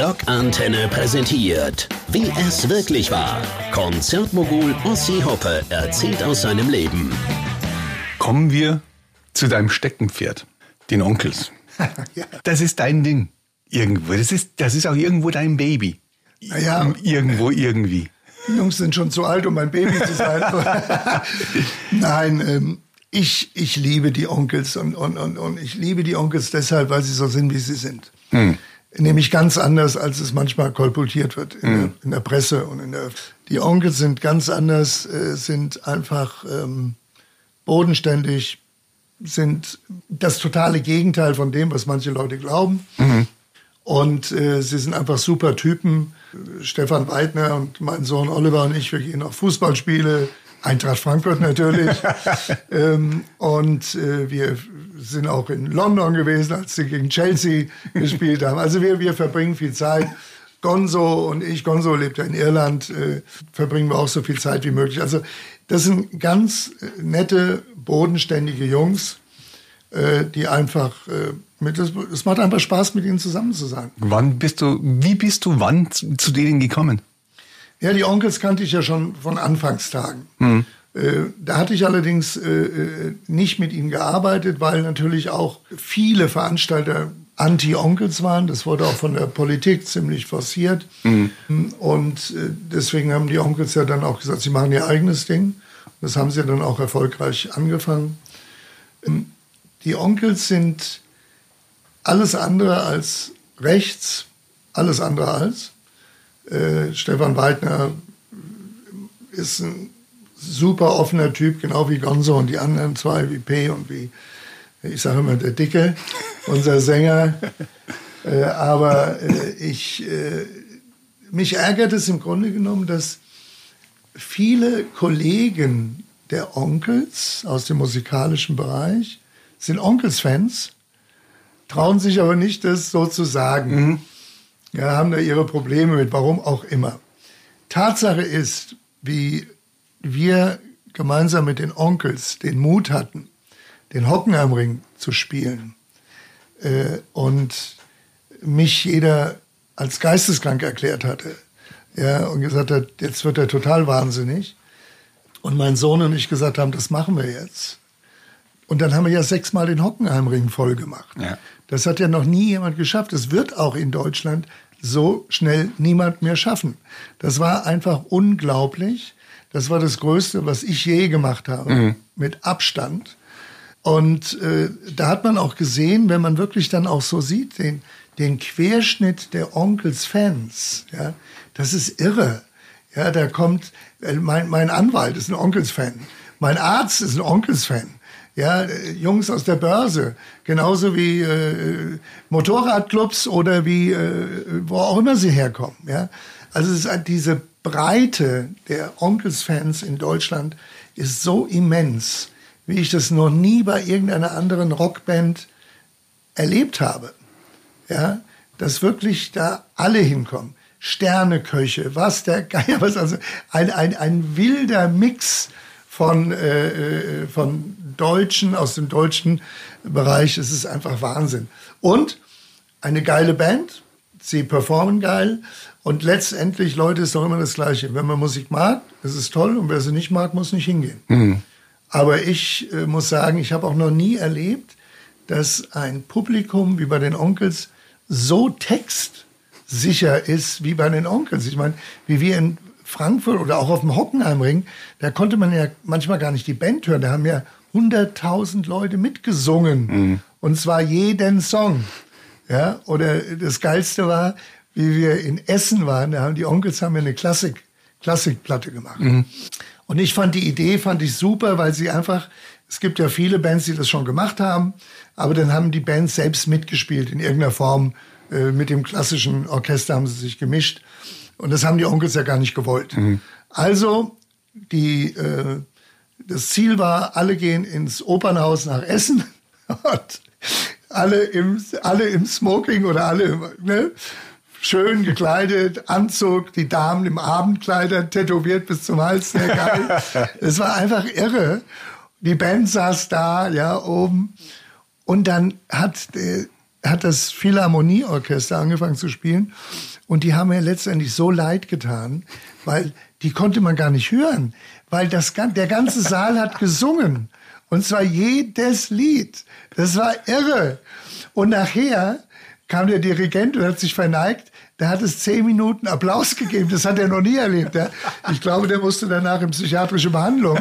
Rockantenne präsentiert, wie es wirklich war. Konzertmogul Ossi Hoppe erzählt aus seinem Leben. Kommen wir zu deinem Steckenpferd, den Onkels. Das ist dein Ding. Irgendwo. Das ist, das ist auch irgendwo dein Baby. Naja. Irgendwo, irgendwie. Die Jungs sind schon zu alt, um mein Baby zu sein. Nein, ähm, ich, ich liebe die Onkels und, und, und, und ich liebe die Onkels deshalb, weil sie so sind, wie sie sind. Hm. Nämlich ganz anders, als es manchmal kolportiert wird in, hm. der, in der, Presse und in der. Die Onkels sind ganz anders, äh, sind einfach ähm, bodenständig, sind das totale Gegenteil von dem, was manche Leute glauben. Mhm. Und äh, sie sind einfach super Typen. Stefan Weidner und mein Sohn Oliver und ich, wir gehen auf Fußballspiele, Eintracht Frankfurt natürlich. ähm, und äh, wir sind auch in London gewesen, als sie gegen Chelsea gespielt haben. Also wir, wir verbringen viel Zeit. Gonzo und ich, Gonzo lebt ja in Irland, äh, verbringen wir auch so viel Zeit wie möglich. Also das sind ganz äh, nette, bodenständige Jungs, äh, die einfach äh, mit, es macht einfach Spaß, mit ihnen zusammen zu sein. Wann bist du, wie bist du wann zu, zu denen gekommen? Ja, die Onkels kannte ich ja schon von Anfangstagen. Mhm. Äh, da hatte ich allerdings äh, äh, nicht mit ihnen gearbeitet, weil natürlich auch viele Veranstalter Anti-Onkels waren. Das wurde auch von der Politik ziemlich forciert. Mhm. Und deswegen haben die Onkels ja dann auch gesagt, sie machen ihr eigenes Ding. Das haben sie dann auch erfolgreich angefangen. Ähm, die Onkels sind alles andere als rechts, alles andere als. Äh, Stefan Weidner ist ein super offener Typ, genau wie Gonzo und die anderen zwei, wie P und wie, ich sage immer, der Dicke, unser Sänger. äh, aber äh, ich, äh, mich ärgert es im Grunde genommen, dass viele Kollegen der Onkels aus dem musikalischen Bereich sind Onkels-Fans trauen sich aber nicht, das so zu sagen. Mhm. Ja, haben da ihre Probleme mit, warum auch immer. Tatsache ist, wie wir gemeinsam mit den Onkels den Mut hatten, den Hockenheimring zu spielen äh, und mich jeder als geisteskrank erklärt hatte ja, und gesagt hat, jetzt wird er total wahnsinnig. Und mein Sohn und ich gesagt haben, das machen wir jetzt. Und dann haben wir ja sechsmal den Hockenheimring voll gemacht. Ja. Das hat ja noch nie jemand geschafft. Es wird auch in Deutschland so schnell niemand mehr schaffen. Das war einfach unglaublich. Das war das Größte, was ich je gemacht habe, mhm. mit Abstand. Und äh, da hat man auch gesehen, wenn man wirklich dann auch so sieht, den, den Querschnitt der Onkels-Fans, ja, das ist irre. Ja, da kommt, äh, mein, mein Anwalt ist ein Onkels-Fan, mein Arzt ist ein Onkels-Fan ja, Jungs aus der Börse, genauso wie äh, Motorradclubs oder wie äh, wo auch immer sie herkommen. Ja, also es ist diese Breite der Onkels-Fans in Deutschland ist so immens, wie ich das noch nie bei irgendeiner anderen Rockband erlebt habe. Ja, dass wirklich da alle hinkommen. Sterneköche, was der Geier, was also ein, ein, ein wilder Mix von, äh, äh, von Deutschen, aus dem deutschen Bereich. Es ist einfach Wahnsinn. Und eine geile Band. Sie performen geil. Und letztendlich, Leute, ist doch immer das Gleiche. Wenn man Musik mag, ist es toll. Und wer sie nicht mag, muss nicht hingehen. Mhm. Aber ich äh, muss sagen, ich habe auch noch nie erlebt, dass ein Publikum wie bei den Onkels so textsicher ist wie bei den Onkels. Ich meine, wie wir in Frankfurt oder auch auf dem Hockenheimring, da konnte man ja manchmal gar nicht die Band hören. Da haben ja 100.000 Leute mitgesungen. Mhm. Und zwar jeden Song. Ja, oder das Geilste war, wie wir in Essen waren, da haben die Onkels haben ja eine Klassik, Klassikplatte gemacht. Mhm. Und ich fand die Idee, fand ich super, weil sie einfach, es gibt ja viele Bands, die das schon gemacht haben, aber dann haben die Bands selbst mitgespielt in irgendeiner Form. Äh, mit dem klassischen Orchester haben sie sich gemischt. Und das haben die Onkels ja gar nicht gewollt. Mhm. Also, die, äh, das Ziel war, alle gehen ins Opernhaus nach Essen und alle im, alle im Smoking oder alle ne, schön gekleidet, Anzug, die Damen im Abendkleider, tätowiert bis zum Hals, sehr geil. es war einfach irre. Die Band saß da, ja, oben. Und dann hat der, hat das Philharmonieorchester angefangen zu spielen. Und die haben mir letztendlich so leid getan, weil die konnte man gar nicht hören, weil das, der ganze Saal hat gesungen. Und zwar jedes Lied. Das war irre. Und nachher kam der Dirigent und hat sich verneigt. Der hat es zehn Minuten Applaus gegeben. Das hat er noch nie erlebt. Ja. Ich glaube, der musste danach in psychiatrische Behandlung.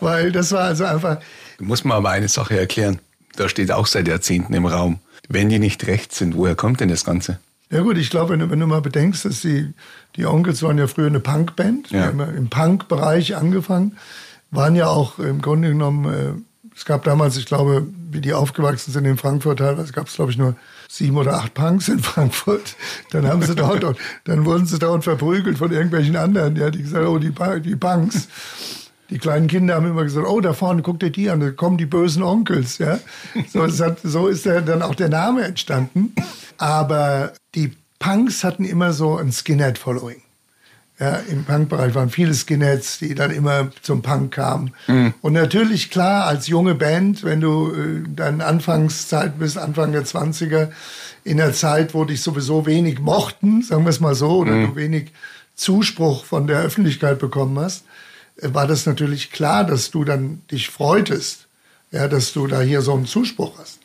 Weil das war also einfach. Du musst mir aber eine Sache erklären. Da steht auch seit Jahrzehnten im Raum. Wenn die nicht rechts sind, woher kommt denn das Ganze? Ja gut, ich glaube, wenn du, wenn du mal bedenkst, dass die, die Onkels waren ja früher eine Punkband, ja. haben im Punk-Bereich angefangen, waren ja auch im Grunde genommen, äh, es gab damals, ich glaube, wie die aufgewachsen sind in Frankfurt teilweise, gab es glaube ich nur sieben oder acht Punks in Frankfurt. Dann haben sie dort, dann wurden sie dauernd verprügelt von irgendwelchen anderen, ja, die gesagt, oh, die, die Punks. Die kleinen Kinder haben immer gesagt, oh, da vorne guckt ihr die an, da kommen die bösen Onkels, ja. So, hat, so ist dann auch der Name entstanden. Aber die Punks hatten immer so ein Skinhead-Following. Ja, Im Punkbereich waren viele Skinheads, die dann immer zum Punk kamen. Mhm. Und natürlich, klar, als junge Band, wenn du äh, dann Anfangszeit bist, Anfang der 20er, in der Zeit, wo dich sowieso wenig mochten, sagen wir es mal so, oder mhm. du wenig Zuspruch von der Öffentlichkeit bekommen hast, äh, war das natürlich klar, dass du dann dich freutest, ja, dass du da hier so einen Zuspruch hast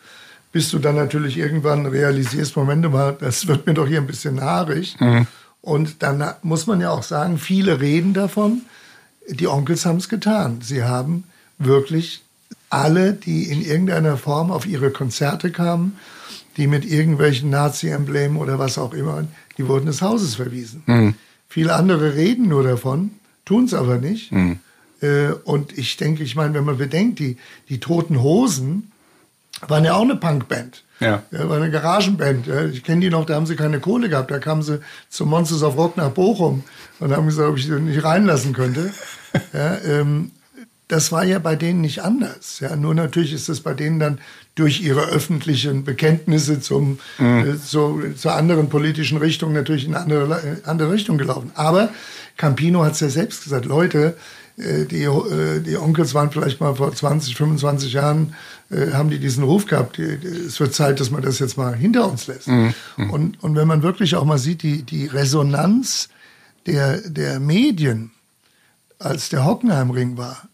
bis du dann natürlich irgendwann realisierst, Moment mal, das wird mir doch hier ein bisschen haarig. Mhm. Und dann muss man ja auch sagen, viele reden davon, die Onkels haben es getan. Sie haben wirklich alle, die in irgendeiner Form auf ihre Konzerte kamen, die mit irgendwelchen Nazi-Emblemen oder was auch immer, die wurden des Hauses verwiesen. Mhm. Viele andere reden nur davon, tun es aber nicht. Mhm. Äh, und ich denke, ich meine, wenn man bedenkt, die, die Toten Hosen waren ja auch eine Punkband. Ja. ja. War eine Garagenband. Ich kenne die noch, da haben sie keine Kohle gehabt. Da kamen sie zum Monsters of Rock nach Bochum und haben gesagt, ob ich sie nicht reinlassen könnte. ja, ähm, das war ja bei denen nicht anders. Ja, nur natürlich ist es bei denen dann durch ihre öffentlichen Bekenntnisse zum, mhm. äh, zu, zur anderen politischen Richtung natürlich in eine andere, äh, andere Richtung gelaufen. Aber Campino hat es ja selbst gesagt, Leute, die, äh, die Onkels waren vielleicht mal vor 20, 25 Jahren, äh, haben die diesen Ruf gehabt, es wird Zeit, dass man das jetzt mal hinter uns lässt. Mhm. mhm. Und, und wenn man wirklich auch mal sieht, die, die Resonanz der, der Medien, als der Hockenheimring war,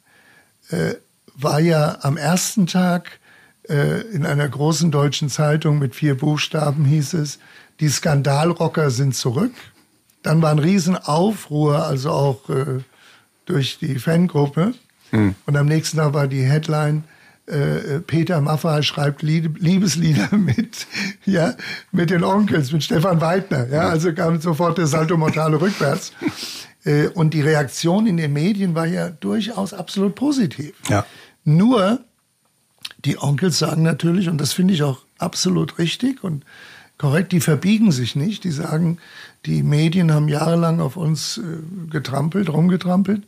äh, war ja am ersten Tag äh, in einer großen deutschen Zeitung mit vier Buchstaben hieß es, die Skandalrocker sind zurück. Dann war ein Riesenaufruhr, also auch äh, durch die Fangruppe. Hm. Und am nächsten Tag war die Headline, äh, Peter Maffay schreibt Liebeslieder mit, ja, mit den Onkels, mit Stefan Weidner. Ja, also kam sofort der Salto Mortale rückwärts. Äh, und die Reaktion in den Medien war ja durchaus absolut positiv. Ja. Nur, die Onkels sagen natürlich, und das finde ich auch absolut richtig und korrekt, die verbiegen sich nicht. Die sagen, die Medien haben jahrelang auf uns äh, getrampelt, rumgetrampelt.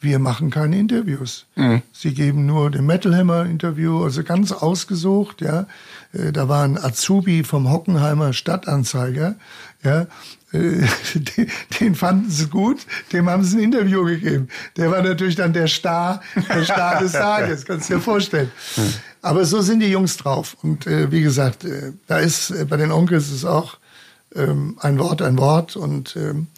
Wir machen keine Interviews. Mhm. Sie geben nur den Metal Hammer Interview, also ganz ausgesucht, ja. Äh, da war ein Azubi vom Hockenheimer Stadtanzeiger, ja. Äh, den fanden sie gut, dem haben sie ein Interview gegeben. Der war natürlich dann der Star, der Star des Tages, kannst du dir vorstellen. Mhm. Aber so sind die Jungs drauf. Und äh, wie gesagt, da ist bei den Onkels ist auch ähm, ein Wort ein Wort und ähm,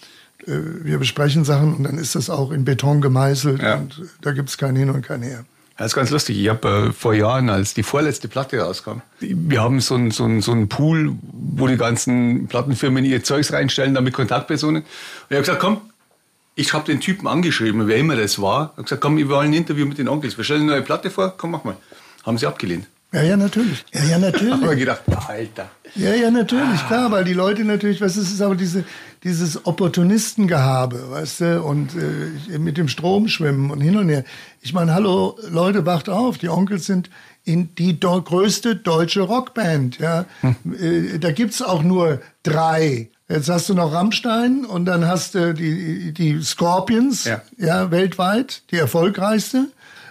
äh, wir besprechen Sachen und dann ist das auch in Beton gemeißelt ja. und da gibt es kein Hin und kein Her. Das ist ganz lustig. Ich habe äh, vor Jahren, als die vorletzte Platte rauskam, wir haben so einen so so ein Pool, wo die ganzen Plattenfirmen ihr Zeugs reinstellen, damit Kontaktpersonen. Und ich habe gesagt, komm, ich habe den Typen angeschrieben, wer immer das war. Ich habe gesagt, komm, wir wollen ein Interview mit den Onkels. Wir stellen eine neue Platte vor, komm, mach mal. Haben sie abgelehnt. Ja, ja, natürlich. Ja, ja, natürlich. Aber gedacht, Alter. Ja, ja, natürlich, klar, weil die Leute natürlich, was ist, ist aber diese, dieses Opportunistengehabe, weißt du, und äh, mit dem Strom schwimmen und hin und her. Ich meine, hallo, Leute, wacht auf, die Onkels sind in die größte deutsche Rockband, ja. Hm. Äh, da gibt's auch nur drei. Jetzt hast du noch Rammstein und dann hast du die, die Scorpions, ja, ja weltweit, die erfolgreichste.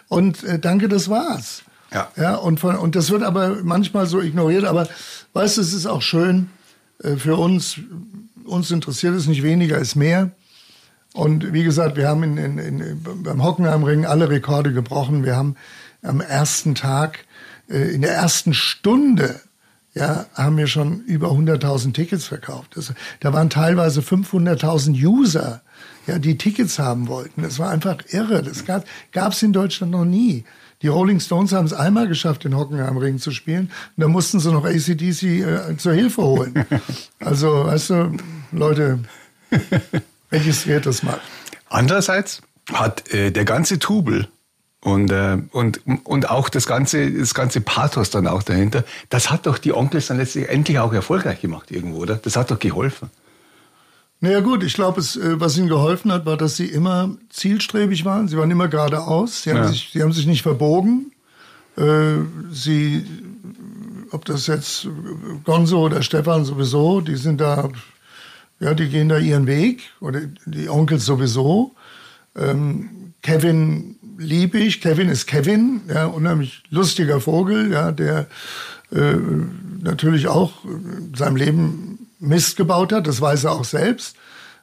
Und äh, danke, das war's. Ja. ja und, von, und das wird aber manchmal so ignoriert. Aber weißt du, es ist auch schön äh, für uns. Uns interessiert es nicht weniger, ist mehr. Und wie gesagt, wir haben in, in, in, beim Hockenheimring alle Rekorde gebrochen. Wir haben am ersten Tag, äh, in der ersten Stunde, ja, haben wir schon über 100.000 Tickets verkauft. Das, da waren teilweise 500.000 User, ja, die Tickets haben wollten. Das war einfach irre. Das gab es in Deutschland noch nie. Die Rolling Stones haben es einmal geschafft, den Hockenheimring zu spielen. Und da mussten sie noch ACDC äh, zur Hilfe holen. Also, weißt du, Leute, registriert das mal. Andererseits hat äh, der ganze Tubel und, äh, und, und auch das ganze, das ganze Pathos dann auch dahinter, das hat doch die Onkels dann letztlich endlich auch erfolgreich gemacht irgendwo, oder? Das hat doch geholfen. Naja gut, ich glaube, äh, was ihnen geholfen hat, war, dass sie immer zielstrebig waren. Sie waren immer geradeaus. Sie haben, ja. sich, sie haben sich nicht verbogen. Äh, sie, ob das jetzt Gonzo oder Stefan sowieso, die sind da, ja, die gehen da ihren Weg. Oder die Onkels sowieso. Ähm, Kevin liebe ich. Kevin ist Kevin, ja, unheimlich lustiger Vogel, ja, der äh, natürlich auch in seinem Leben Mist gebaut hat. Das weiß er auch selbst.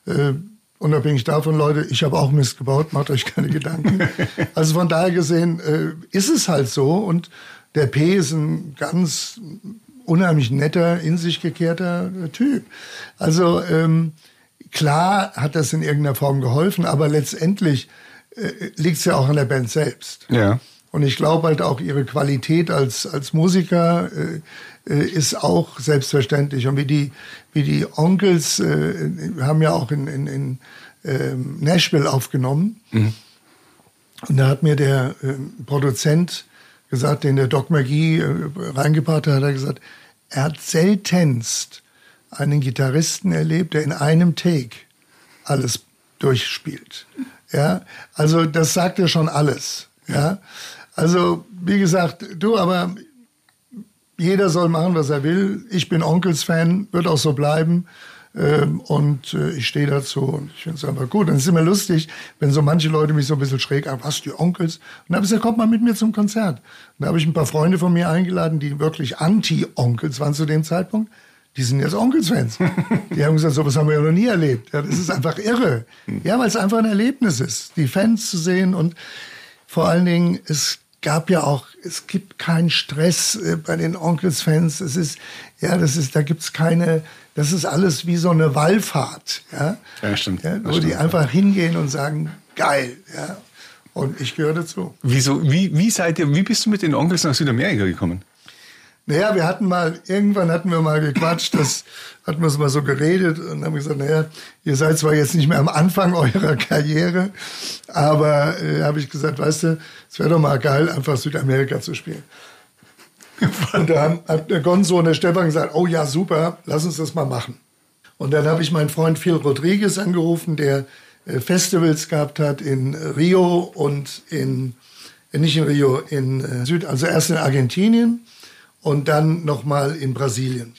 Äh, unabhängig davon, Leute, ich habe auch Mist gebaut, macht euch keine Gedanken. Also von daher gesehen äh, ist es halt so und der P ist ein ganz unheimlich netter, in sich gekehrter Typ. Also ähm, klar hat das in irgendeiner Form geholfen, aber letztendlich äh, liegt es ja auch an der Band selbst. Ja. Und ich glaube halt auch ihre Qualität als, als Musiker äh, äh, ist auch selbstverständlich. Und wie die, wie die Onkels äh, haben ja auch in, in, in äh, Nashville aufgenommen. Mhm. Und da hat mir der äh, Produzent gesagt, den der Doc McGee äh, reingebracht hat, hat er gesagt, er hat seltenst einen Gitarristen erlebt, der in einem Take alles durchspielt. Ja, also das sagt ja schon alles. Ja, also wie gesagt, du, aber jeder soll machen, was er will. Ich bin Onkels-Fan, wird auch so bleiben. Ähm, und äh, ich stehe dazu und ich finde es einfach gut. Es ist immer lustig, wenn so manche Leute mich so ein bisschen schräg an, was, die Onkels? Und dann habe ich gesagt, kommt mal mit mir zum Konzert. Und da habe ich ein paar Freunde von mir eingeladen, die wirklich Anti-Onkels waren zu dem Zeitpunkt die sind jetzt Onkels-Fans. Die haben gesagt, sowas haben wir ja noch nie erlebt. Ja, das ist einfach irre. Ja, weil es einfach ein Erlebnis ist, die Fans zu sehen und vor allen Dingen, es gab ja auch, es gibt keinen Stress äh, bei den Onkels-Fans. Es ist, ja, das ist, da gibt's keine, das ist alles wie so eine Wallfahrt, ja. Ja, stimmt. Ja, wo stimmt, die einfach hingehen und sagen, geil, ja. Und ich gehöre dazu. Wieso, wie, wie seid ihr, wie bist du mit den Onkels nach Südamerika gekommen? Naja, wir hatten mal, irgendwann hatten wir mal gequatscht, das hatten wir mal so geredet und haben gesagt, naja, ihr seid zwar jetzt nicht mehr am Anfang eurer Karriere, aber äh, habe ich gesagt, weißt du, es wäre doch mal geil, einfach Südamerika zu spielen. Und da hat der Gonzo und der Stefan gesagt, oh ja, super, lass uns das mal machen. Und dann habe ich meinen Freund Phil Rodriguez angerufen, der äh, Festivals gehabt hat in Rio und in, äh, nicht in Rio, in äh, Süd, also erst in Argentinien und dann nochmal in Brasilien.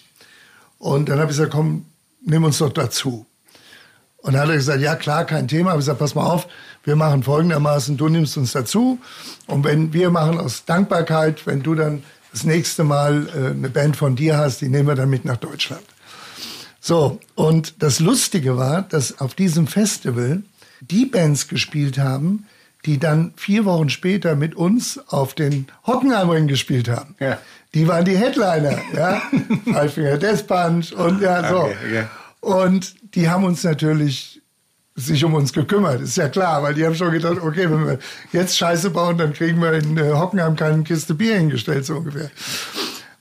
Und dann habe ich gesagt, komm, nimm uns doch dazu. Und dann hat er gesagt, ja klar, kein Thema. Aber ich gesagt, pass mal auf, wir machen folgendermaßen, du nimmst uns dazu. Und wenn wir machen aus Dankbarkeit, wenn du dann das nächste Mal äh, eine Band von dir hast, die nehmen wir dann mit nach Deutschland. So, und das Lustige war, dass auf diesem Festival die Bands gespielt haben, die dann vier Wochen später mit uns auf den Hockenheimring gespielt haben. Ja. Die waren die Headliner, ja. Five Finger Death Punch und ja, so. Okay, okay. Und die haben uns natürlich sich um uns gekümmert, ist ja klar, weil die haben schon gedacht, okay, wenn wir jetzt Scheiße bauen, dann kriegen wir in äh, Hockenheim keine Kiste Bier hingestellt, so ungefähr.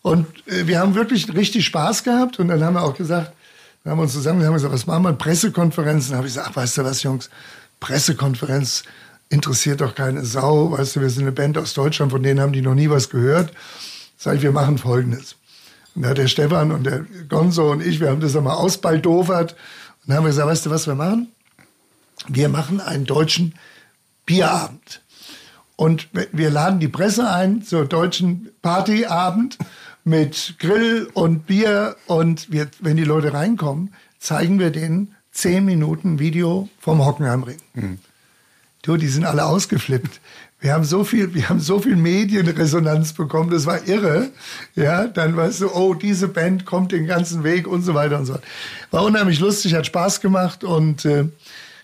Und äh, wir haben wirklich richtig Spaß gehabt und dann haben wir auch gesagt, wir haben uns zusammen, wir haben gesagt, was machen wir, Pressekonferenzen? Da habe ich gesagt, ach, weißt du was, Jungs, Pressekonferenz, interessiert doch keine Sau. Weißt du, wir sind eine Band aus Deutschland, von denen haben die noch nie was gehört. Sag ich, wir machen Folgendes. Und da hat der Stefan und der Gonzo und ich, wir haben das einmal ausbaldovert und haben gesagt, weißt du, was wir machen? Wir machen einen deutschen Bierabend. Und wir laden die Presse ein zur deutschen Partyabend mit Grill und Bier. Und wir, wenn die Leute reinkommen, zeigen wir denen zehn Minuten Video vom Hockenheimring. Mhm. Du, die sind alle ausgeflippt. Wir haben so viel, wir haben so viel Medienresonanz bekommen, das war irre. Ja, dann weißt du, oh, diese Band kommt den ganzen Weg und so weiter und so fort. War unheimlich lustig, hat Spaß gemacht und äh,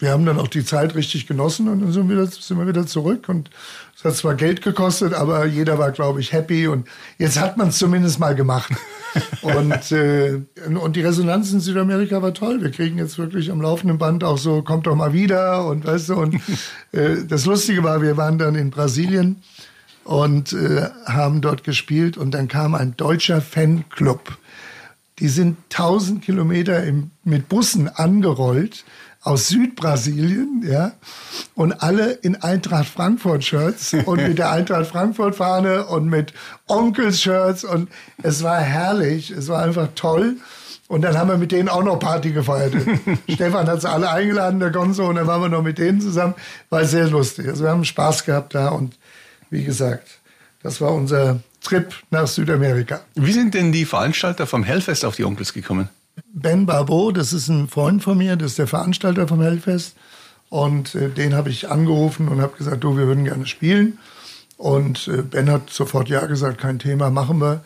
wir haben dann auch die Zeit richtig genossen und dann sind wir, wieder, sind wir wieder zurück. Und es hat zwar Geld gekostet, aber jeder war, glaube ich, happy. Und jetzt hat man es zumindest mal gemacht. und, äh, und die Resonanz in Südamerika war toll. Wir kriegen jetzt wirklich am laufenden Band auch so, kommt doch mal wieder. Und weißt du, und äh, das Lustige war, wir waren dann in Brasilien und äh, haben dort gespielt und dann kam ein deutscher Fanclub. Die sind 1000 Kilometer im, mit Bussen angerollt aus Südbrasilien, ja, und alle in Eintracht Frankfurt Shirts und mit der Eintracht Frankfurt Fahne und mit Onkels Shirts und es war herrlich, es war einfach toll. Und dann haben wir mit denen auch noch Party gefeiert. Stefan hat sie alle eingeladen, der Gonzo, und dann waren wir noch mit denen zusammen. War sehr lustig. Also wir haben Spaß gehabt da und wie gesagt, das war unser Trip nach Südamerika. Wie sind denn die Veranstalter vom Hellfest auf die Onkels gekommen? Ben Barbeau, das ist ein Freund von mir, das ist der Veranstalter vom Hellfest. Und äh, den habe ich angerufen und habe gesagt, du, wir würden gerne spielen. Und äh, Ben hat sofort ja gesagt, kein Thema, machen wir.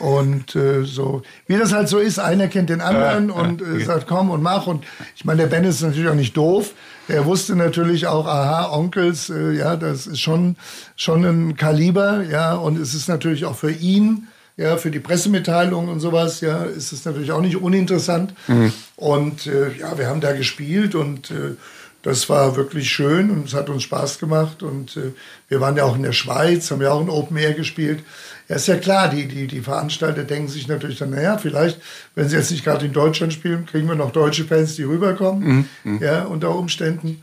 Und äh, so, wie das halt so ist, einer kennt den anderen ja, und äh, sagt, komm und mach. Und ich meine, der Ben ist natürlich auch nicht doof. Er wusste natürlich auch, aha, Onkels, äh, ja, das ist schon, schon ein Kaliber, ja, und es ist natürlich auch für ihn ja, für die Pressemitteilung und sowas, ja, ist es natürlich auch nicht uninteressant. Mhm. Und äh, ja, wir haben da gespielt und äh, das war wirklich schön und es hat uns Spaß gemacht. Und äh, wir waren ja auch in der Schweiz, haben ja auch ein Open Air gespielt. Ja, ist ja klar, die, die, die Veranstalter denken sich natürlich dann, naja, vielleicht, wenn sie jetzt nicht gerade in Deutschland spielen, kriegen wir noch deutsche Fans, die rüberkommen, mhm. mhm. ja, unter Umständen.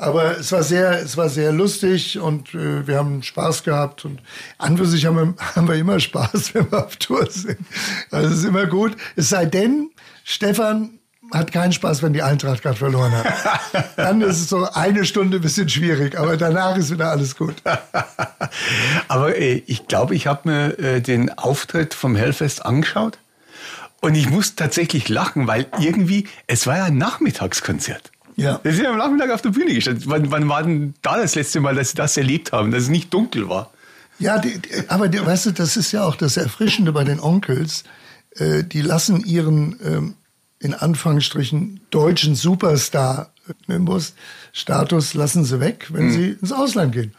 Aber es war sehr, es war sehr lustig und äh, wir haben Spaß gehabt. Und an für sich haben wir, haben wir immer Spaß, wenn wir auf Tour sind. Also es ist immer gut. Es sei denn, Stefan hat keinen Spaß, wenn die Eintracht gerade verloren hat. Dann ist es so eine Stunde ein bisschen schwierig, aber danach ist wieder alles gut. aber äh, ich glaube, ich habe mir äh, den Auftritt vom Hellfest angeschaut und ich muss tatsächlich lachen, weil irgendwie, es war ja ein Nachmittagskonzert. Ja. Wir sind am Nachmittag auf der Bühne gestanden. Wann, wann war denn da das letzte Mal, dass Sie das erlebt haben, dass es nicht dunkel war? Ja, die, die, aber die, weißt du, das ist ja auch das Erfrischende bei den Onkels. Äh, die lassen ihren, ähm, in Anführungsstrichen, deutschen Superstar-Nimbus-Status lassen sie weg, wenn mhm. sie ins Ausland gehen.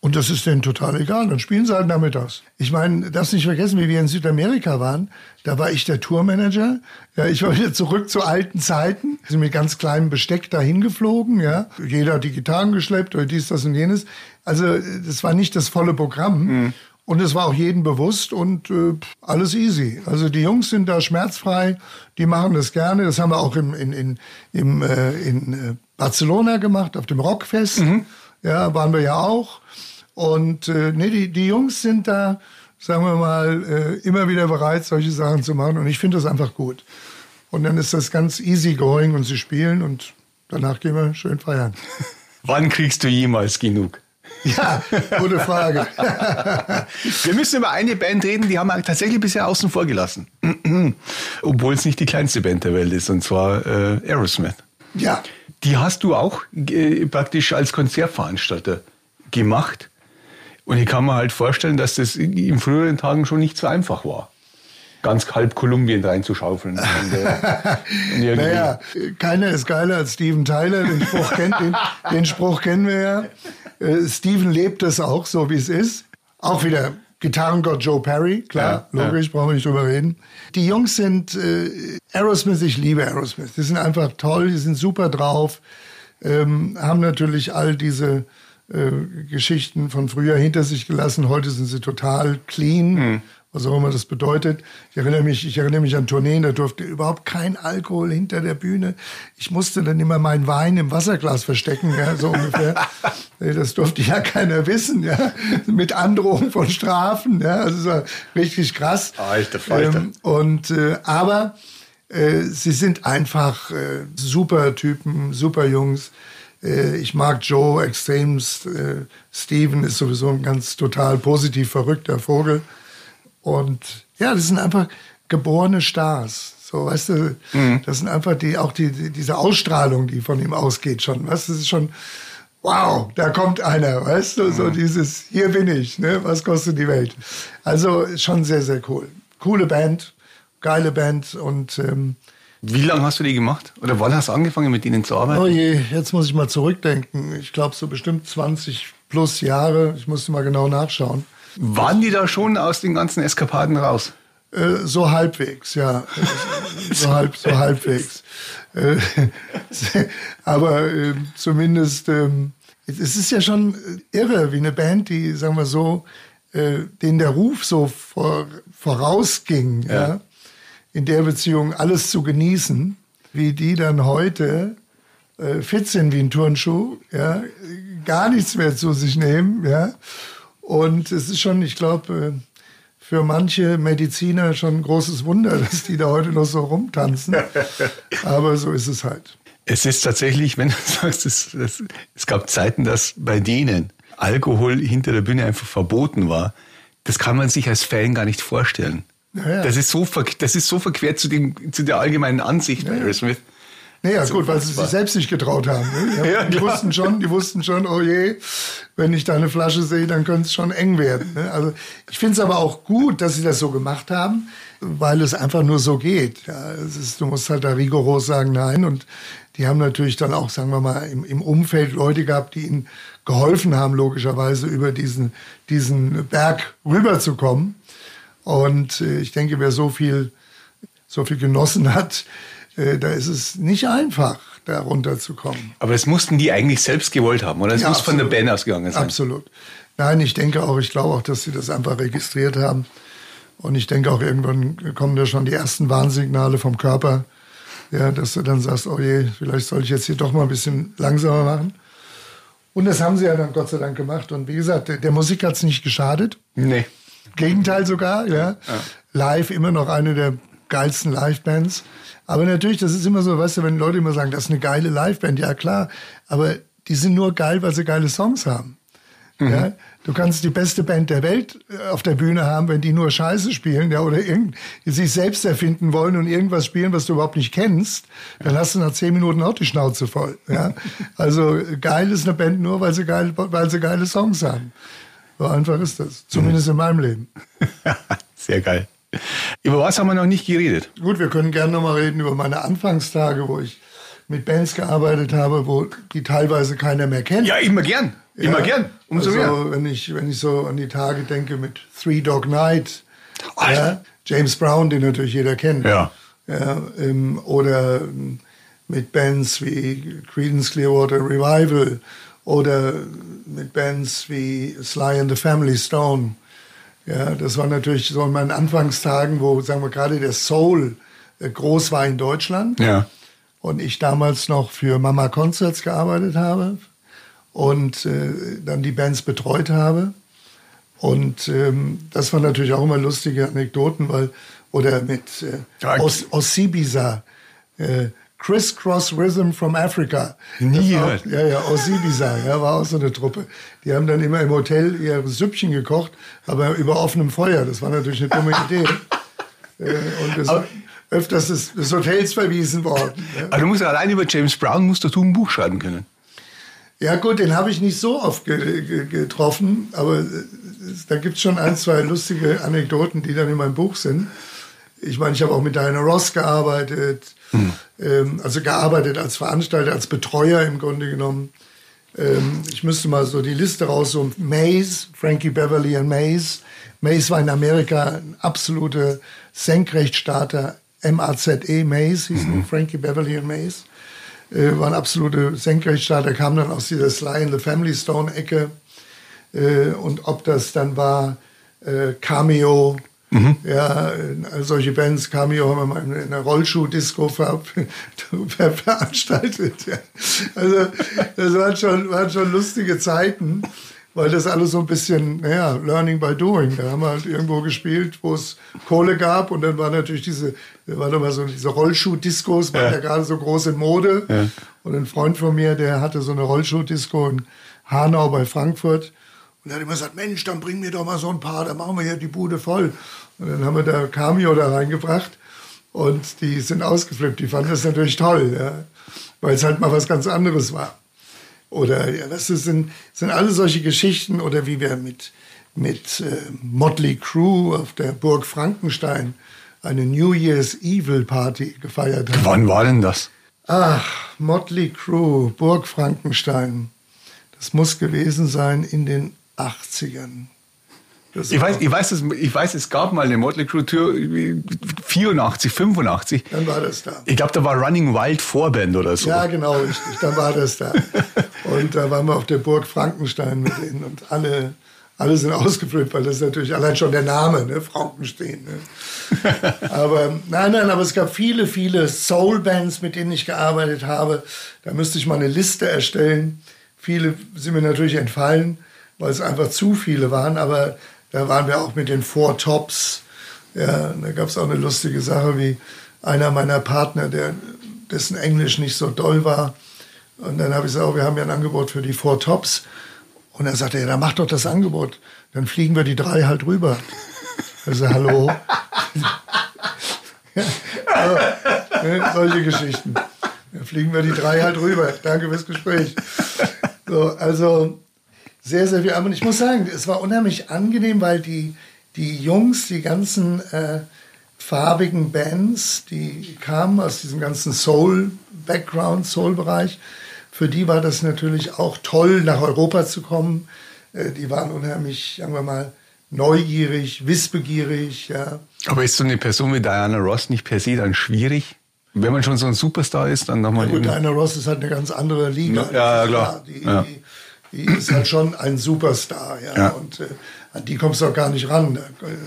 Und das ist denen total egal. Dann spielen sie halt nachmittags. Ich meine, darfst nicht vergessen, wie wir in Südamerika waren. Da war ich der Tourmanager. Ja, ich war wieder zurück zu alten Zeiten. Sind mit ganz kleinem Besteck dahin geflogen. Ja, jeder hat die Gitarren geschleppt oder dies, das und jenes. Also das war nicht das volle Programm. Mhm. Und es war auch jedem bewusst und äh, alles easy. Also die Jungs sind da schmerzfrei, die machen das gerne. Das haben wir auch im, in, in, im, äh, in äh, Barcelona gemacht, auf dem Rockfest. Mhm. Ja, waren wir ja auch. Und äh, nee, die, die Jungs sind da, sagen wir mal, äh, immer wieder bereit, solche Sachen zu machen. Und ich finde das einfach gut. Und dann ist das ganz easy going und sie spielen und danach gehen wir schön feiern. Wann kriegst du jemals genug? Ja, gute Frage. wir müssen über eine Band reden, die haben wir tatsächlich bisher außen vor gelassen. Obwohl es nicht die kleinste Band der Welt ist, und zwar äh, Aerosmith. Ja. Die hast du auch äh, praktisch als Konzertveranstalter gemacht. Und ich kann mir halt vorstellen, dass das in früheren Tagen schon nicht so einfach war ganz halb Kolumbien reinzuschaufeln. naja, keiner ist geiler als Steven Tyler. Den Spruch, kennt, den, den Spruch kennen wir ja. Äh, Steven lebt es auch so, wie es ist. Auch wieder Gitarrengott Joe Perry, klar, ja, logisch, ja. brauchen wir nicht drüber reden. Die Jungs sind äh, Aerosmith, ich liebe Aerosmith. Die sind einfach toll, die sind super drauf, ähm, haben natürlich all diese äh, Geschichten von früher hinter sich gelassen. Heute sind sie total clean, mhm. was auch immer das bedeutet. Ich erinnere mich, ich erinnere mich an Tourneen, da durfte überhaupt kein Alkohol hinter der Bühne. Ich musste dann immer meinen Wein im Wasserglas verstecken, ja, so ungefähr. das durfte ja keiner wissen, ja, mit Androhung von Strafen, ja, also so richtig krass. Alter Falter. Ähm, und äh, aber äh, sie sind einfach äh, super Typen, super Jungs. Äh, ich mag Joe extremst. Äh, Steven ist sowieso ein ganz total positiv verrückter Vogel. Und ja, das sind einfach geborene Stars. So, weißt du, mhm. das sind einfach die, auch die, die, diese Ausstrahlung, die von ihm ausgeht schon. Weißt du, das ist schon, wow, da kommt einer, weißt du, so mhm. dieses, hier bin ich, ne, was kostet die Welt? Also schon sehr, sehr cool. Coole Band, geile Band und ähm, Wie lange hast du die gemacht? Oder wann hast du angefangen, mit denen zu arbeiten? Oh je, jetzt muss ich mal zurückdenken. Ich glaube, so bestimmt 20 plus Jahre. Ich musste mal genau nachschauen. Waren die da schon aus den ganzen Eskapaden raus? Äh, so halbwegs, ja. so, halb, so halbwegs. Äh, aber äh, zumindest, ähm, es ist ja schon irre, wie eine Band, die, sagen wir so, äh, denen der Ruf so vor, vorausging, ja. ja, in der Beziehung alles zu genießen, wie die dann heute äh, fit sind wie ein Turnschuh, ja, gar nichts mehr zu sich nehmen, ja. Und es ist schon, ich glaube, äh, für manche Mediziner schon ein großes Wunder, dass die da heute noch so rumtanzen. Aber so ist es halt. Es ist tatsächlich, wenn du sagst, es, es, es gab Zeiten, dass bei denen Alkohol hinter der Bühne einfach verboten war. Das kann man sich als Fan gar nicht vorstellen. Ja, Das, ist so, das ist so verquert zu, dem, zu der allgemeinen Ansicht ja, bei Aerosmith. Naja, gut, weil sie sich selbst nicht getraut haben. Ne? Ja, die, wussten schon, die wussten schon, oh je, wenn ich da eine Flasche sehe, dann könnte es schon eng werden. Ne? Also ich finde es aber auch gut, dass sie das so gemacht haben, weil es einfach nur so geht. Ja, es ist, du musst halt da rigoros sagen, nein. Und die haben natürlich dann auch, sagen wir mal, im, im Umfeld Leute gehabt, die ihnen geholfen haben, logischerweise über diesen, diesen Berg rüberzukommen. Und äh, ich denke, wer so viel, so viel genossen hat, äh, da ist es nicht einfach, da runterzukommen. Aber es mussten die eigentlich selbst gewollt haben, oder? Es ja, muss absolut. von der Band ausgegangen sein. Absolut. Nein, ich denke auch, ich glaube auch, dass sie das einfach registriert haben. Und ich denke auch, irgendwann kommen da schon die ersten Warnsignale vom Körper, ja, dass du dann sagst, oh je, vielleicht soll ich jetzt hier doch mal ein bisschen langsamer machen. Und das haben sie ja dann Gott sei Dank gemacht. Und wie gesagt, der, der Musik hat es nicht geschadet. Nee. Gegenteil sogar, ja. ja. Live immer noch eine der geilsten Live-Bands. Aber natürlich, das ist immer so, weißt du, wenn Leute immer sagen, das ist eine geile Liveband, ja klar, aber die sind nur geil, weil sie geile Songs haben. Mhm. Ja? Du kannst die beste Band der Welt äh, auf der Bühne haben, wenn die nur Scheiße spielen, ja, oder irgend, sich selbst erfinden wollen und irgendwas spielen, was du überhaupt nicht kennst, dann hast du nach zehn Minuten auch die Schnauze voll. Ja? Also geil ist eine Band nur, weil sie, geil, weil sie geile Songs haben. So einfach ist das. Zumindest mhm. in meinem Leben. Sehr geil. Über was haben wir noch nicht geredet? Gut, wir können gerne noch mal reden über meine Anfangstage, wo ich mit Bands gearbeitet habe, wo die teilweise keiner mehr kennt. Ja, immer gern. Immer ja, gern. Umso also, mehr. Wenn ich, wenn ich so an die Tage denke mit Three Dog Night, ja, James Brown, den natürlich jeder kennt. Ja. ja ähm, oder mit Bands wie Creedence Clearwater Revival oder mit Bands wie Sly and the Family Stone. Ja, das war natürlich so in meinen Anfangstagen, wo, sagen wir, gerade der Soul äh, groß war in Deutschland. Ja. Und ich damals noch für Mama Concerts gearbeitet habe und äh, dann die Bands betreut habe. Und ähm, das waren natürlich auch immer lustige Anekdoten, weil, oder mit äh, Os Osibisa, äh, Crisscross Rhythm from Africa. Nie gehört. Ja, ja, aus Ibiza, ja, war auch so eine Truppe. Die haben dann immer im Hotel ihr Süppchen gekocht, aber über offenem Feuer. Das war natürlich eine dumme Idee. Äh, und aber, öfters des, des, Hotels verwiesen worden. Ja. Aber du musst ja allein über James Brown musst du ein Buch schreiben können. Ja gut, den habe ich nicht so oft ge ge getroffen, aber äh, da gibt es schon ein, zwei lustige Anekdoten, die dann in meinem Buch sind. Ich meine, ich habe auch mit Diana Ross gearbeitet, hm. ähm, also gearbeitet als Veranstalter, als Betreuer im Grunde genommen. Ähm, ich müsste mal so die Liste raus, so Maze, Frankie Beverly und Maze. Maze war in Amerika ein absoluter Senkrechtstarter, M-A-Z-E, Maze hieß mhm. Frankie Beverly und Maze. Äh, waren absolute Senkrechtstarter, kam dann aus dieser Sly in the Family Stone Ecke. Äh, und ob das dann war äh, Cameo, Mhm. Ja, solche Bands, Cameo haben wir mal in einer Rollschuh-Disco ver ver veranstaltet. Ja. Also das waren schon, waren schon lustige Zeiten, weil das alles so ein bisschen, naja, Learning by Doing. Da haben wir halt irgendwo gespielt, wo es Kohle gab und dann war natürlich diese, war mal so diese Rollschuh-Discos, waren ja. ja gerade so groß in Mode. Ja. Und ein Freund von mir, der hatte so eine Rollschuh-Disco in Hanau bei Frankfurt. Und er hat immer gesagt, Mensch, dann bring mir doch mal so ein paar, dann machen wir hier die Bude voll. Und dann haben wir da Cameo da reingebracht und die sind ausgeflippt. Die fanden das natürlich toll, ja, weil es halt mal was ganz anderes war. Oder ja, das sind, sind alle solche Geschichten oder wie wir mit, mit äh, Motley Crew auf der Burg Frankenstein eine New Year's Evil Party gefeiert haben. Wann war denn das? Ach, Motley Crue, Burg Frankenstein. Das muss gewesen sein in den 80ern. Das ich weiß, ich, weiß, es, ich weiß, es gab mal eine Motley Crue Tour 84, 85. Dann war das da. Ich glaube, da war Running Wild Vorband oder so. Ja, genau, richtig. Dann war das da. Und da waren wir auf der Burg Frankenstein mit denen und alle, alle sind ausgeflippt, weil das ist natürlich allein schon der Name, ne? Frankenstein. Ne? aber nein, nein, aber es gab viele, viele Soul-Bands, mit denen ich gearbeitet habe. Da müsste ich mal eine Liste erstellen. Viele sind mir natürlich entfallen, weil es einfach zu viele waren, aber da waren wir auch mit den Four Tops. Ja, da gab es auch eine lustige Sache, wie einer meiner Partner, der, dessen Englisch nicht so doll war. Und dann habe ich gesagt, oh, wir haben ja ein Angebot für die Four Tops. Und er sagte, ja, dann mach doch das Angebot. Dann fliegen wir die drei halt rüber. Also, hallo. also, ne, solche Geschichten. Dann fliegen wir die drei halt rüber. Danke fürs Gespräch. So, also, sehr, sehr viel. Aber ich muss sagen, es war unheimlich angenehm, weil die, die Jungs, die ganzen äh, farbigen Bands, die kamen aus diesem ganzen Soul-Background, Soul-Bereich, für die war das natürlich auch toll, nach Europa zu kommen. Äh, die waren unheimlich, sagen wir mal, neugierig, wissbegierig. Ja. Aber ist so eine Person wie Diana Ross nicht per se dann schwierig? Wenn man schon so ein Superstar ist, dann nochmal. Ja, gut, Diana Ross ist halt eine ganz andere Liga. Ja, ja klar. Die, ja. Die, die ist halt schon ein Superstar, ja. ja. Und äh, an die kommst du auch gar nicht ran.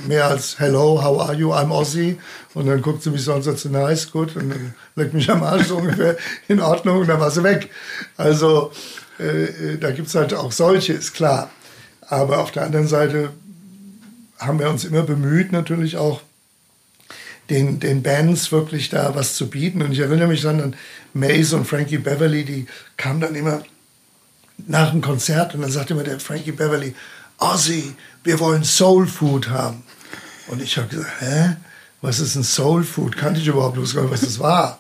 Mehr als Hello, how are you, I'm Aussie. Und dann guckt sie mich so und sagt, nice, gut. Und dann leckt mich am Arsch so ungefähr in Ordnung und dann war sie weg. Also äh, äh da gibt's halt auch solche, ist klar. Aber auf der anderen Seite haben wir uns immer bemüht, natürlich auch den, den Bands wirklich da was zu bieten. Und ich erinnere mich dann an Mace und Frankie Beverly, die kamen dann immer nach dem Konzert und dann sagte mir der Frankie Beverly, Ozzy, wir wollen Soul Food haben. Und ich habe gesagt, hä? Was ist ein Soul Food? Kannte ich überhaupt nicht, was das war.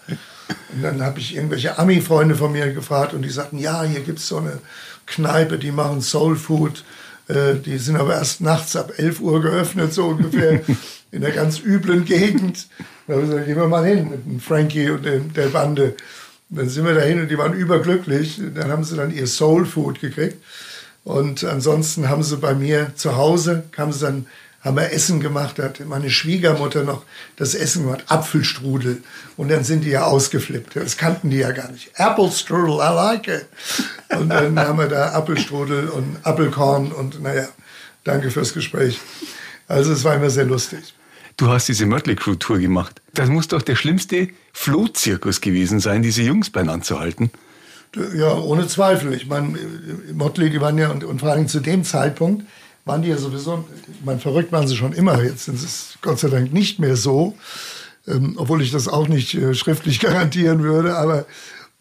Und dann habe ich irgendwelche Ami-Freunde von mir gefragt und die sagten, ja, hier gibt es so eine Kneipe, die machen Soul Food. Äh, die sind aber erst nachts ab 11 Uhr geöffnet, so ungefähr, in einer ganz üblen Gegend. Da habe ich gesagt, gehen wir mal hin mit dem Frankie und der Bande dann sind wir dahin und die waren überglücklich. Dann haben sie dann ihr Soul Food gekriegt. Und ansonsten haben sie bei mir zu Hause, haben sie dann, haben wir Essen gemacht, hat meine Schwiegermutter noch das Essen gemacht, Apfelstrudel. Und dann sind die ja ausgeflippt. Das kannten die ja gar nicht. Apple Strudel, I like it. Und dann haben wir da Apfelstrudel und Apfelkorn und naja, danke fürs Gespräch. Also es war immer sehr lustig. Du hast diese Mötley Crew Tour gemacht. Das muss doch der schlimmste Flohzirkus gewesen sein, diese Jungs beieinander zu. Ja, ohne Zweifel. Ich meine, Motley, die waren ja, und, und vor allem zu dem Zeitpunkt, waren die ja sowieso, ich meine, verrückt waren sie schon immer. Jetzt sind es Gott sei Dank nicht mehr so, ähm, obwohl ich das auch nicht äh, schriftlich garantieren würde. Aber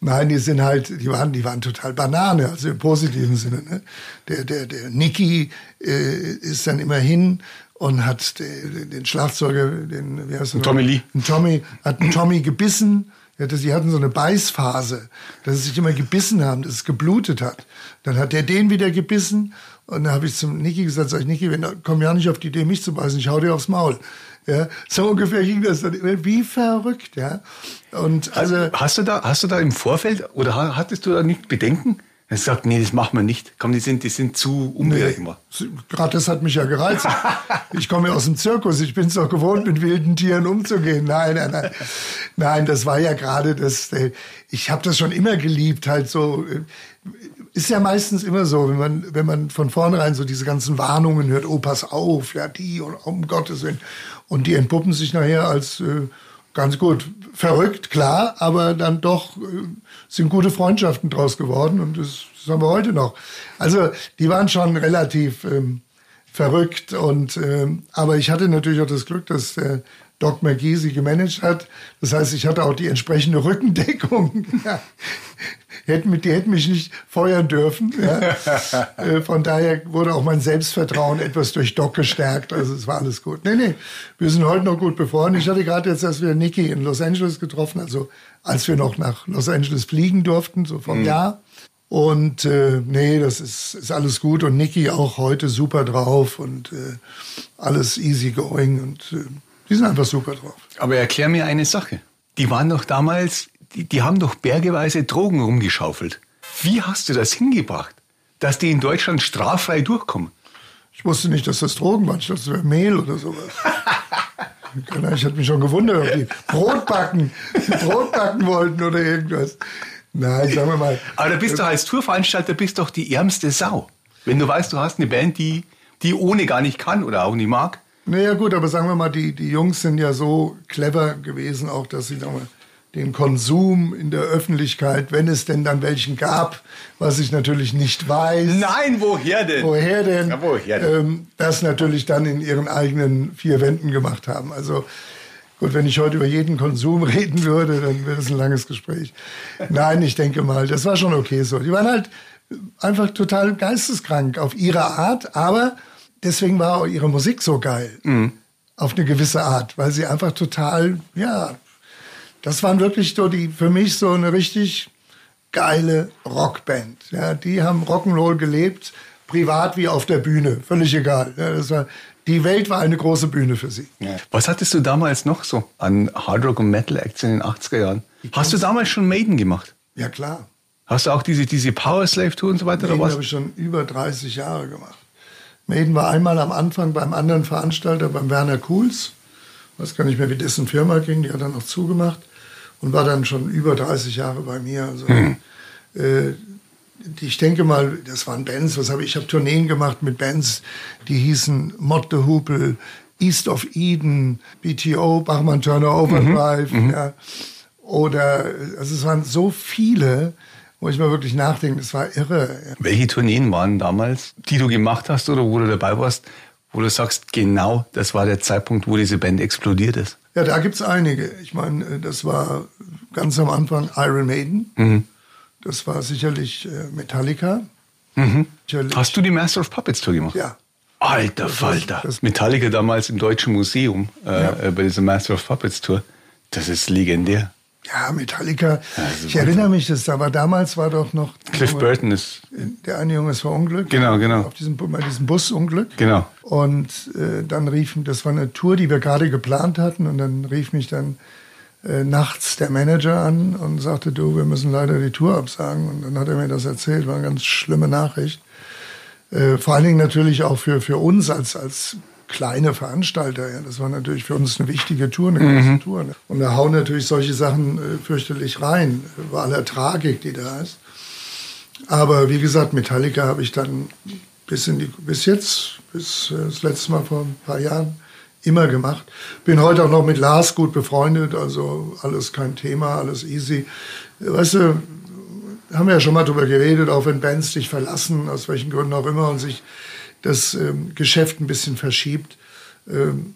nein, die sind halt, die waren, die waren total Banane, also im positiven Sinne. Ne? Der, der, der Nicky äh, ist dann immerhin und hat den Schlagzeuger, den, wie heißt der? Tommy Lee. Tommy, hat einen Tommy gebissen. Sie hatten so eine Beißphase, dass sie sich immer gebissen haben, dass es geblutet hat. Dann hat er den wieder gebissen und dann habe ich zum Niki gesagt, sag ich, Niki, wenn, komm ja nicht auf die Idee, mich zu beißen, ich hau dir aufs Maul. Ja, so ungefähr ging das dann immer wie verrückt, ja. Und also hast du da, hast du da im Vorfeld oder hattest du da nicht Bedenken? Er sagt, nee, das machen wir nicht. Komm, die sind, die sind zu unberechenbar. Nee, Gerade das hat mich ja gereizt. ich komme ja aus dem Zirkus. Ich bin es doch gewohnt, mit wilden Tieren umzugehen. Nein, nein, nein. Nein, das war ja gerade das. Äh, ich habe das schon immer geliebt, halt so. Äh, ist ja meistens immer so, wenn man, wenn man von vornherein so diese ganzen Warnungen hört, oh, pass auf, ja, die und um Gottes Willen. Und die entpuppen sich nachher als äh, ganz gut. Verrückt, klar, aber dann doch äh, sind gute Freundschaften draus geworden und das, das haben wir heute noch. Also die waren schon relativ ähm, verrückt und ähm, aber ich hatte natürlich auch das Glück, dass der Doc McGee sie gemanagt hat. Das heißt, ich hatte auch die entsprechende Rückendeckung. hätten, die hätten mich nicht feuern dürfen. Ja. Äh, von daher wurde auch mein Selbstvertrauen etwas durch Doc gestärkt. Also es war alles gut. Nee, nee, wir sind heute noch gut befreundet. Ich hatte gerade jetzt erst wieder Nicky in Los Angeles getroffen, also als wir noch nach Los Angeles fliegen durften, so vom mhm. Jahr. Und äh, nee, das ist, ist alles gut. Und Nicky auch heute super drauf und äh, alles easy going. Und äh, Die sind einfach super drauf. Aber erklär mir eine Sache. Die waren doch damals, die, die haben doch bergeweise Drogen rumgeschaufelt. Wie hast du das hingebracht, dass die in Deutschland straffrei durchkommen? Ich wusste nicht, dass das Drogen waren. Ich dachte, das wäre Mehl oder sowas. ich hatte mich schon gewundert, ob die Brot backen, Brot backen wollten oder irgendwas. Nein, sagen wir mal. Aber da bist du als Tourveranstalter bist doch die ärmste Sau. Wenn du weißt, du hast eine Band, die, die ohne gar nicht kann oder auch nicht mag. Naja gut, aber sagen wir mal, die, die Jungs sind ja so clever gewesen, auch dass sie wir, den Konsum in der Öffentlichkeit, wenn es denn dann welchen gab, was ich natürlich nicht weiß. Nein, woher denn? Woher denn? Ja, woher denn? Ähm, das natürlich dann in ihren eigenen vier Wänden gemacht haben. Also gut, wenn ich heute über jeden Konsum reden würde, dann wäre das ein langes Gespräch. Nein, ich denke mal, das war schon okay so. Die waren halt einfach total geisteskrank auf ihre Art, aber deswegen war auch ihre Musik so geil. Mhm. Auf eine gewisse Art, weil sie einfach total, ja, das waren wirklich so die, für mich so eine richtig geile Rockband. Ja, die haben Rock'n'Roll gelebt, privat wie auf der Bühne, völlig egal. Ja, das war, die Welt war eine große Bühne für sie. Ja. Was hattest du damals noch so an Hard Rock und Metal Acts in den 80er Jahren? Hast du damals schon Maiden gemacht? Ja, klar. Hast du auch diese, diese Power Slave Tour und so weiter? Maiden habe ich schon über 30 Jahre gemacht. Maiden war einmal am Anfang beim anderen Veranstalter, beim Werner Kuhls. Ich weiß gar nicht mehr, wie dessen Firma ging, die hat dann auch zugemacht und war dann schon über 30 Jahre bei mir. Also, mhm. äh, ich denke mal, das waren Bands, was habe ich? Ich habe Tourneen gemacht mit Bands, die hießen Mott the Hoople, East of Eden, BTO, Bachmann Turner Overdrive, mhm. ja. Oder, also es waren so viele, wo ich mal wirklich nachdenke, das war irre. Welche Tourneen waren damals, die du gemacht hast oder wo du dabei warst, wo du sagst, genau, das war der Zeitpunkt, wo diese Band explodiert ist? Ja, da gibt es einige. Ich meine, äh, das war ganz am Anfang Iron Maiden. Mhm. Das war sicherlich äh, Metallica. Mhm. Sicherlich. Hast du die Master of Puppets Tour gemacht? Ja. Alter Falter. Metallica damals im Deutschen Museum äh, ja. äh, bei dieser Master of Puppets Tour. Das ist legendär. Ja, Metallica. Also ich erinnere mich, das aber damals war doch noch. Cliff Junge, Burton ist. Der eine Junge ist verunglückt. Genau, genau. Auf diesem, bei diesem Busunglück. Genau. Und äh, dann rief, das war eine Tour, die wir gerade geplant hatten, und dann rief mich dann äh, nachts der Manager an und sagte, du, wir müssen leider die Tour absagen. Und dann hat er mir das erzählt, war eine ganz schlimme Nachricht. Äh, vor allen Dingen natürlich auch für, für uns als, als kleine Veranstalter. Ja. Das war natürlich für uns eine wichtige Tour, eine große mhm. Tour. Ne. Und da hauen natürlich solche Sachen äh, fürchterlich rein, bei aller Tragik, die da ist. Aber wie gesagt, Metallica habe ich dann bis, in die, bis jetzt, bis äh, das letzte Mal vor ein paar Jahren, immer gemacht. Bin heute auch noch mit Lars gut befreundet, also alles kein Thema, alles easy. Weißt du, haben wir ja schon mal drüber geredet, auch wenn Bands dich verlassen, aus welchen Gründen auch immer, und sich das ähm, Geschäft ein bisschen verschiebt. Ähm,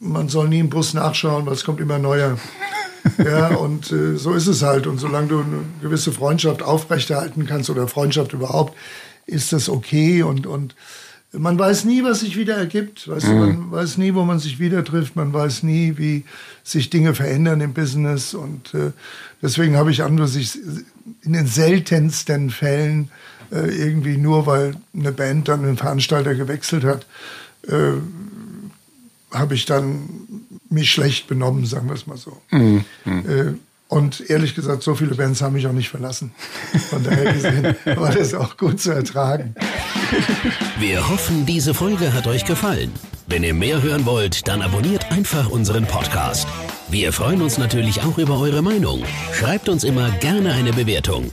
man soll nie im Bus nachschauen, weil es kommt immer neuer. ja, und äh, so ist es halt. Und solange du eine gewisse Freundschaft aufrechterhalten kannst oder Freundschaft überhaupt, ist das okay. Und, und man weiß nie, was sich wieder ergibt. Weißt mhm. du, man weiß nie, wo man sich wieder trifft. Man weiß nie, wie sich Dinge verändern im Business. Und äh, deswegen habe ich an, dass ich in den seltensten Fällen äh, irgendwie nur weil eine Band dann einen Veranstalter gewechselt hat, äh, habe ich dann mich schlecht benommen, sagen wir es mal so. Mhm. Äh, und ehrlich gesagt, so viele Bands haben mich auch nicht verlassen. Von daher gesehen war das auch gut zu ertragen. Wir hoffen, diese Folge hat euch gefallen. Wenn ihr mehr hören wollt, dann abonniert einfach unseren Podcast. Wir freuen uns natürlich auch über eure Meinung. Schreibt uns immer gerne eine Bewertung.